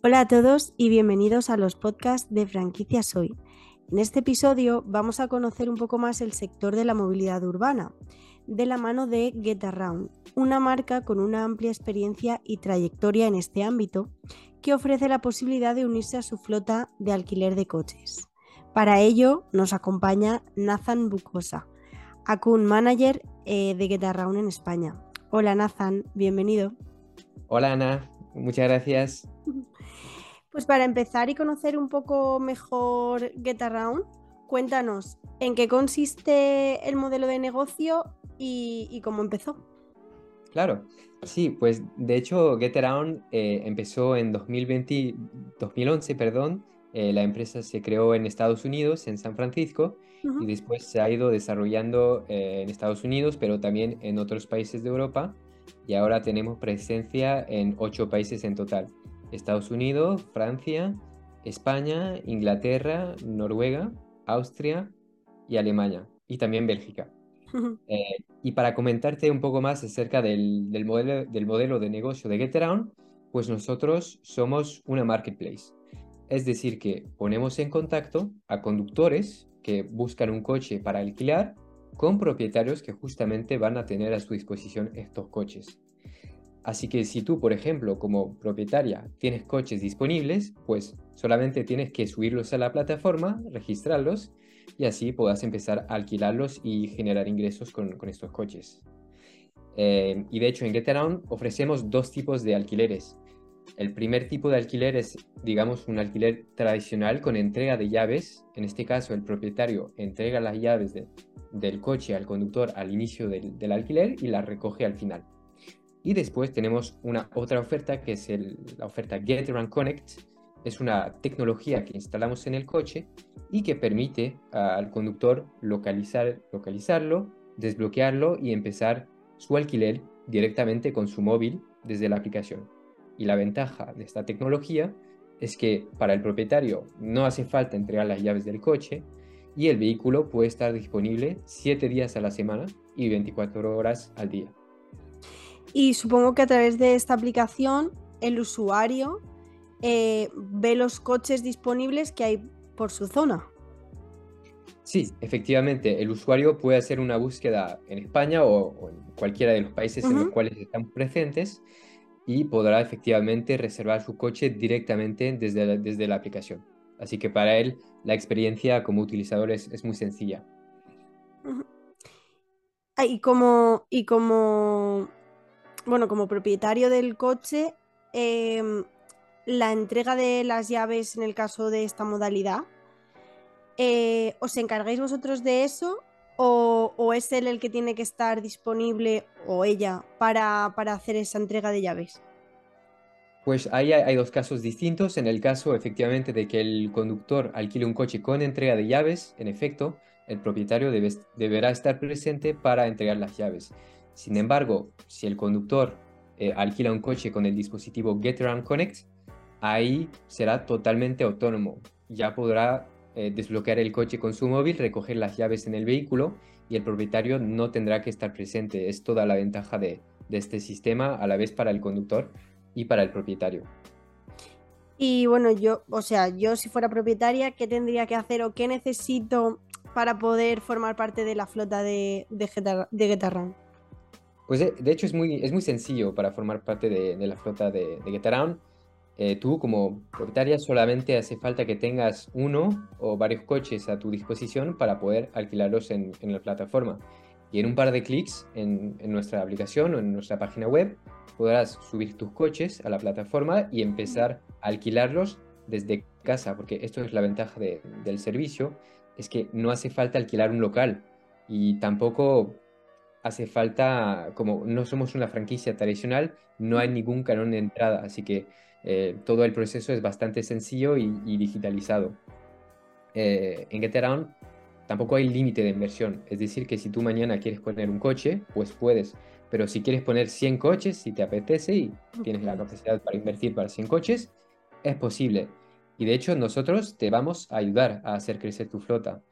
Hola a todos y bienvenidos a los podcasts de Franquicias Hoy. En este episodio vamos a conocer un poco más el sector de la movilidad urbana, de la mano de GetAround, una marca con una amplia experiencia y trayectoria en este ámbito que ofrece la posibilidad de unirse a su flota de alquiler de coches. Para ello nos acompaña Nathan Bucosa, Acun Manager eh, de GetAround en España. Hola Nathan, bienvenido. Hola Ana, muchas gracias. Pues para empezar y conocer un poco mejor GetAround, cuéntanos en qué consiste el modelo de negocio y, cómo empezó. Claro, sí, pues de hecho GetAround eh, empezó en 2020, 2011, perdón. Eh, la empresa se creó en Estados Unidos, en San Francisco, y después se ha ido desarrollando eh, en Estados Unidos, pero también en otros países de Europa, y ahora tenemos presencia en ocho países en total. Estados Unidos, Francia, España, Inglaterra, Noruega, Austria y Alemania, y también Bélgica. Eh, y para comentarte un poco más acerca del, modelo, del modelo de negocio de GetAround, pues nosotros somos una marketplace. Es decir, que ponemos en contacto a conductores que buscan un coche para alquilar con propietarios que justamente van a tener a su disposición estos coches. Así que si tú, por ejemplo, como propietaria tienes coches disponibles, pues solamente tienes que subirlos a la plataforma, registrarlos y así puedas empezar a alquilarlos y generar ingresos con, estos coches. Eh, y de hecho en GetAround ofrecemos dos tipos de alquileres. El primer tipo de alquiler es, digamos, un alquiler tradicional con entrega de llaves. En este caso, el propietario entrega las llaves del coche al conductor al inicio del, del alquiler y las recoge al final. Y después tenemos una otra oferta que es la oferta Get Run Connect. Es una tecnología que instalamos en el coche y que permite al conductor localizar, localizarlo, desbloquearlo y empezar su alquiler directamente con su móvil desde la aplicación. Y la ventaja de esta tecnología es que para el propietario no hace falta entregar las llaves del coche y el vehículo puede estar disponible 7 días a la semana y 24 horas al día. Y supongo que a través de esta aplicación el usuario eh, ve los coches disponibles que hay por su zona. Sí, efectivamente, el usuario puede hacer una búsqueda en España o, en cualquiera de los países en los cuales están presentes y podrá efectivamente reservar su coche directamente desde la, desde la aplicación. Así que para él la experiencia como utilizador es, muy sencilla. Ah, y como, y como bueno, como propietario del coche, em, la entrega de las llaves en el caso de esta modalidad, eh, ¿os encargáis vosotros de eso o, es él el que tiene que estar disponible o ella para, hacer esa entrega de llaves? Pues ahí hay, dos casos distintos. En el caso efectivamente de que el conductor alquile un coche con entrega de llaves, en efecto, el propietario deberá estar presente para entregar las llaves. Sin embargo, si el conductor eh, alquila un coche con el dispositivo GetAround Connect, ahí será totalmente autónomo. Ya podrá eh, desbloquear el coche con su móvil, recoger las llaves en el vehículo y el propietario no tendrá que estar presente. Es toda la ventaja de, este sistema a la vez para el conductor y para el propietario. Y bueno, yo, o sea, yo si fuera propietaria, ¿qué tendría que hacer o qué necesito para poder formar parte de la flota de, de? Pues de, hecho es muy, es muy sencillo para formar parte de, la flota de, de GetAround. Eh, tú como propietaria solamente hace falta que tengas uno o varios coches a tu disposición para poder alquilarlos en, la plataforma. Y en un par de clics en, nuestra aplicación o en nuestra página web podrás subir tus coches a la plataforma y empezar a alquilarlos desde casa, porque esto es la ventaja del servicio, es que no hace falta alquilar un local y tampoco hace falta, como no somos una franquicia tradicional, no hay ningún canon de entrada, así que eh, todo el proceso es bastante sencillo y, digitalizado. Eh, en GetAround tampoco hay límite de inversión, es decir, que si tú mañana quieres poner un coche, pues puedes, pero si quieres poner 100 coches, si te apetece y tienes la capacidad para invertir para 100 coches, es posible. Y de hecho nosotros te vamos a ayudar a hacer crecer tu flota.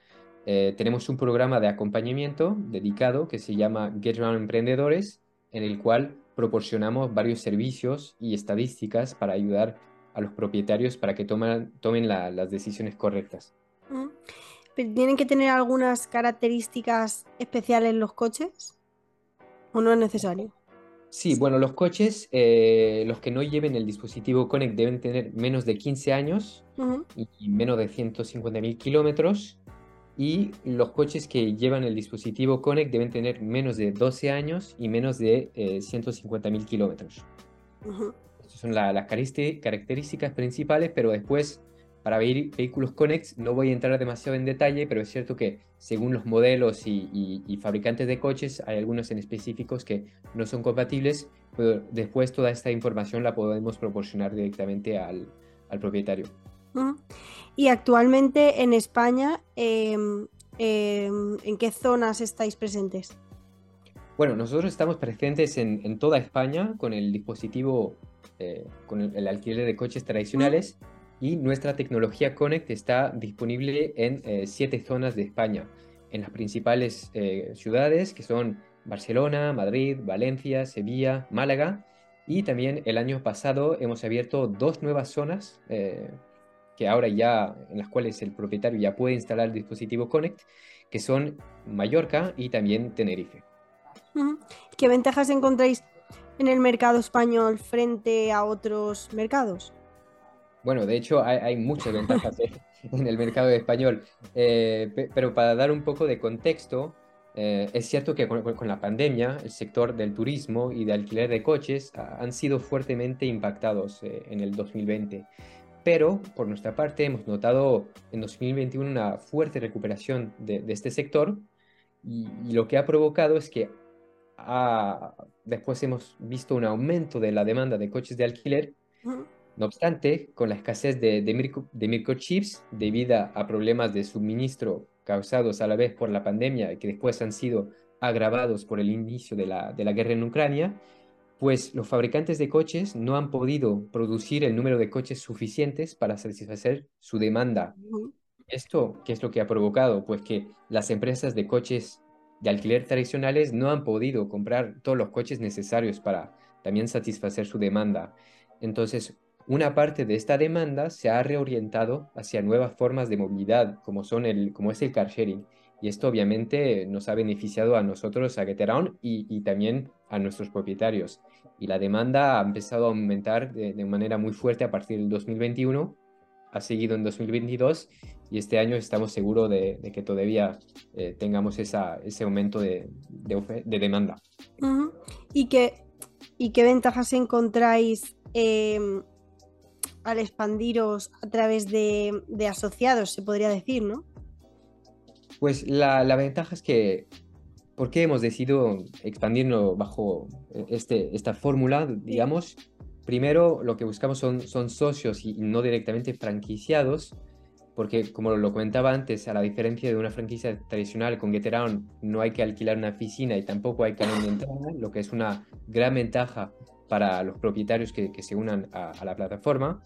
Eh, tenemos un programa de acompañamiento dedicado que se llama Get Emprendedores, en el cual proporcionamos varios servicios y estadísticas para ayudar a los propietarios para que tomen las decisiones correctas. ¿Tienen que tener algunas características especiales los coches? ¿O no es necesario? Sí, bueno, los coches, eh, los que no lleven el dispositivo Connect deben tener menos de 15 años y, menos de 150.000 kilómetros. Y los coches que llevan el dispositivo Connect deben tener menos de 12 años y menos de 150.000 eh, kilómetros. Estas son las características principales, pero después para vehículos Conex no voy a entrar demasiado en detalle, pero es cierto que según los modelos y, fabricantes de coches, hay algunos en específicos que no son compatibles, pero después toda esta información la podemos proporcionar directamente al, propietario. Y actualmente en España, em, em, ¿en qué zonas estáis presentes? Bueno, nosotros estamos presentes en, toda España con el dispositivo, eh, con el, alquiler de coches tradicionales y nuestra tecnología Connect está disponible en eh, siete zonas de España, en las principales eh, ciudades que son Barcelona, Madrid, Valencia, Sevilla, Málaga. Y también el año pasado hemos abierto dos nuevas zonas eh, que ahora ya en las cuales el propietario ya puede instalar el dispositivo Connect, que son Mallorca y también Tenerife. ¿Qué ventajas encontráis en el mercado español frente a otros mercados? Bueno, de hecho hay, muchas ventajas en el mercado español, eh, pero para dar un poco de contexto, eh, es cierto que con, la pandemia el sector del turismo y de alquiler de coches han sido fuertemente impactados eh, en el 2020. Pero por nuestra parte hemos notado en 2021 una fuerte recuperación de, este sector y, lo que ha provocado es que después hemos visto un aumento de la demanda de coches de alquiler. No obstante, con la escasez de, microchips debido a problemas de suministro causados a la vez por la pandemia y que después han sido agravados por el inicio de la, guerra en Ucrania, pues los fabricantes de coches no han podido producir el número de coches suficientes para satisfacer su demanda. ¿Esto qué es lo que ha provocado? Pues que las empresas de coches de alquiler tradicionales no han podido comprar todos los coches necesarios para también satisfacer su demanda. Entonces, una parte de esta demanda se ha reorientado hacia nuevas formas de movilidad, como, son el, como es el car sharing. Y esto obviamente nos ha beneficiado a nosotros, a Geteraon, y, y también a nuestros propietarios. Y la demanda ha empezado a aumentar de, manera muy fuerte a partir del 2021, ha seguido en 2022 y este año estamos seguros de, que todavía eh, tengamos esa, ese aumento de, de demanda. ¿Y, qué, ¿Y qué ventajas encontráis em, al expandiros a través de, asociados, se podría decir, ¿no? Pues la, ventaja es que, ¿por qué hemos decidido expandirnos bajo este, esta fórmula, digamos? Primero, lo que buscamos son, son socios y no directamente franquiciados, porque como lo comentaba antes, a la diferencia de una franquicia tradicional con Geteraon, no hay que alquilar una oficina y tampoco hay que entrada, lo que es una gran ventaja para los propietarios que, se unan a, la plataforma.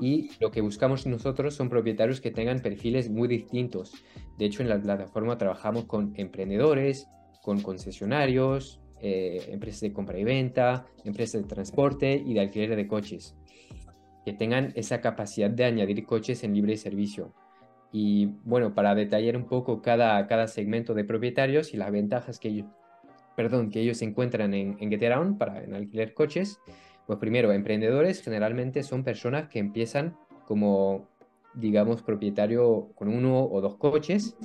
Y lo que buscamos nosotros son propietarios que tengan perfiles muy distintos. De hecho, en la plataforma trabajamos con emprendedores, con concesionarios, eh, empresas de compra y venta, empresas de transporte y de alquiler de coches, que tengan esa capacidad de añadir coches en libre servicio. Y bueno, para detallar un poco cada, cada segmento de propietarios y las ventajas que ellos, perdón, que ellos encuentran en, en para en alquiler coches, pues primero, emprendedores generalmente son personas que empiezan como, digamos, propietario con uno o dos coches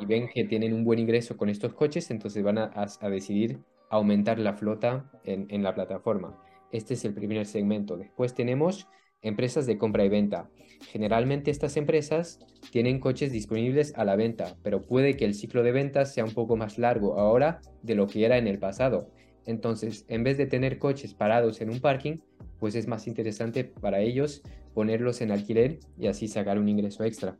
y ven que tienen un buen ingreso con estos coches, entonces van a, decidir aumentar la flota en, en, la plataforma. Este es el primer segmento. Después tenemos empresas de compra y venta. Generalmente estas empresas tienen coches disponibles a la venta, pero puede que el ciclo de ventas sea un poco más largo ahora de lo que era en el pasado. Entonces, en vez de tener coches parados en un parking, pues es más interesante para ellos ponerlos en alquiler y así sacar un ingreso extra.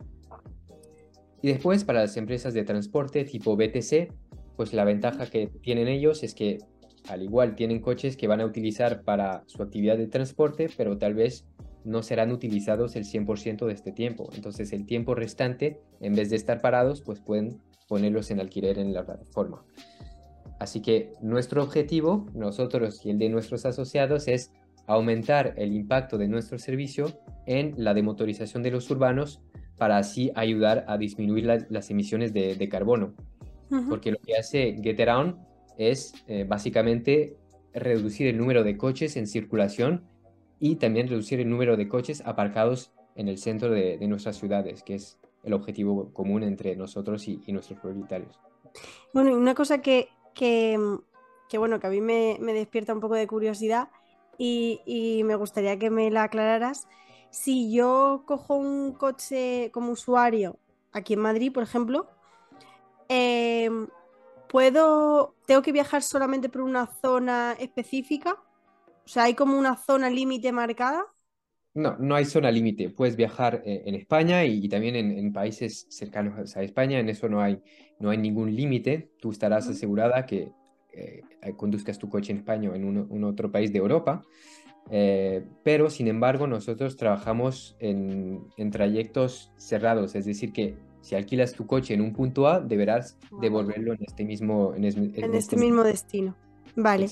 Y después, para las empresas de transporte tipo BTC, pues la ventaja que tienen ellos es que al igual tienen coches que van a utilizar para su actividad de transporte, pero tal vez no serán utilizados el 100% de este tiempo. Entonces el tiempo restante, en vez de estar parados, pues pueden ponerlos en alquiler en la plataforma. Así que nuestro objetivo, nosotros y el de nuestros asociados, es aumentar el impacto de nuestro servicio en la demotorización de los urbanos para así ayudar a disminuir las emisiones de, carbono. Porque lo que hace GetAround es eh, básicamente reducir el número de coches en circulación y también reducir el número de coches aparcados en el centro de, nuestras ciudades, que es el objetivo común entre nosotros y, nuestros propietarios. Bueno, y una cosa que, que, bueno, que a mí me, despierta un poco de curiosidad y, me gustaría que me la aclararas. Si yo cojo un coche como usuario aquí en Madrid, por ejemplo, em, ¿puedo, tengo que viajar solamente por una zona específica? O sea, ¿hay como una zona límite marcada? No, no hay zona límite. Puedes viajar eh, en España y, también en, países cercanos a España. En eso no hay, no hay ningún límite. Tú estarás asegurada que eh, conduzcas tu coche en España o en un, otro país de Europa. Eh, pero, sin embargo, nosotros trabajamos en, trayectos cerrados. Es decir, que si alquilas tu coche en un punto A, deberás devolverlo en este mismo, en, este, este mismo destino. Vale.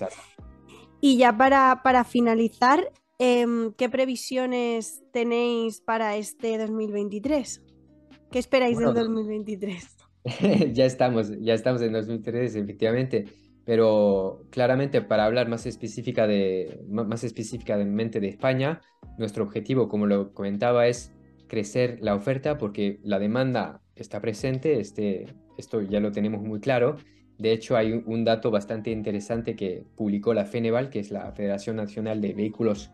Y ya para, para finalizar, Em, ¿Qué previsiones tenéis para este 2023? ¿Qué esperáis del 2023? ya estamos, ya estamos en 2023, efectivamente. Pero claramente para hablar más, específica de, más específicamente de España, nuestro objetivo, como lo comentaba, es crecer la oferta porque la demanda está presente, este, esto ya lo tenemos muy claro. De hecho, hay un dato bastante interesante que publicó la FENEVAL, que es la Federación Nacional de Vehículos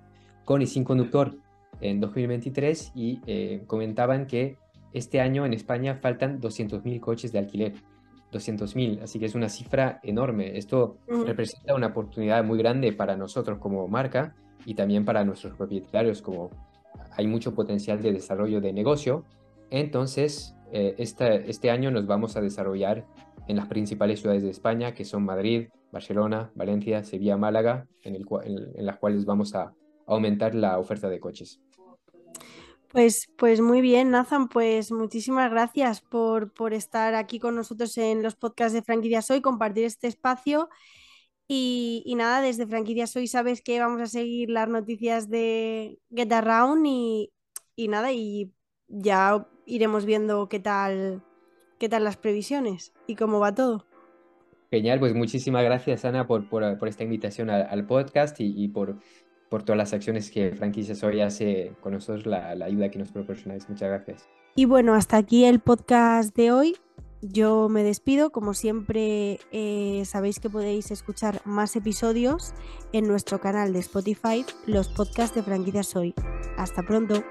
con y sin conductor en 2023 y eh, comentaban que este año en España faltan 200.000 coches de alquiler. 200.000, así que es una cifra enorme. Esto representa una oportunidad muy grande para nosotros como marca y también para nuestros propietarios, como hay mucho potencial de desarrollo de negocio. Entonces, eh, este año nos vamos a desarrollar en las principales ciudades de España, que son Madrid, Barcelona, Valencia, Sevilla, Málaga, en, el, en las cuales vamos a aumentar la oferta de coches. Pues, pues muy bien, Nathan, pues muchísimas gracias por, estar aquí con nosotros en los podcasts de Franquicias Hoy, compartir este espacio. Y, nada, desde Franquicias Hoy sabes que vamos a seguir las noticias de Get Around y, nada, y ya iremos viendo qué tal, qué tal las previsiones y cómo va todo. Genial, pues muchísimas gracias Ana por, esta invitación al, podcast y, y por por todas las acciones que Franquicias Hoy hace con nosotros, la, ayuda que nos proporcionáis. Muchas gracias. Y bueno, hasta aquí el podcast de hoy. Yo me despido, como siempre eh, sabéis que podéis escuchar más episodios en nuestro canal de Spotify, los podcasts de franquicias hoy. Hasta pronto.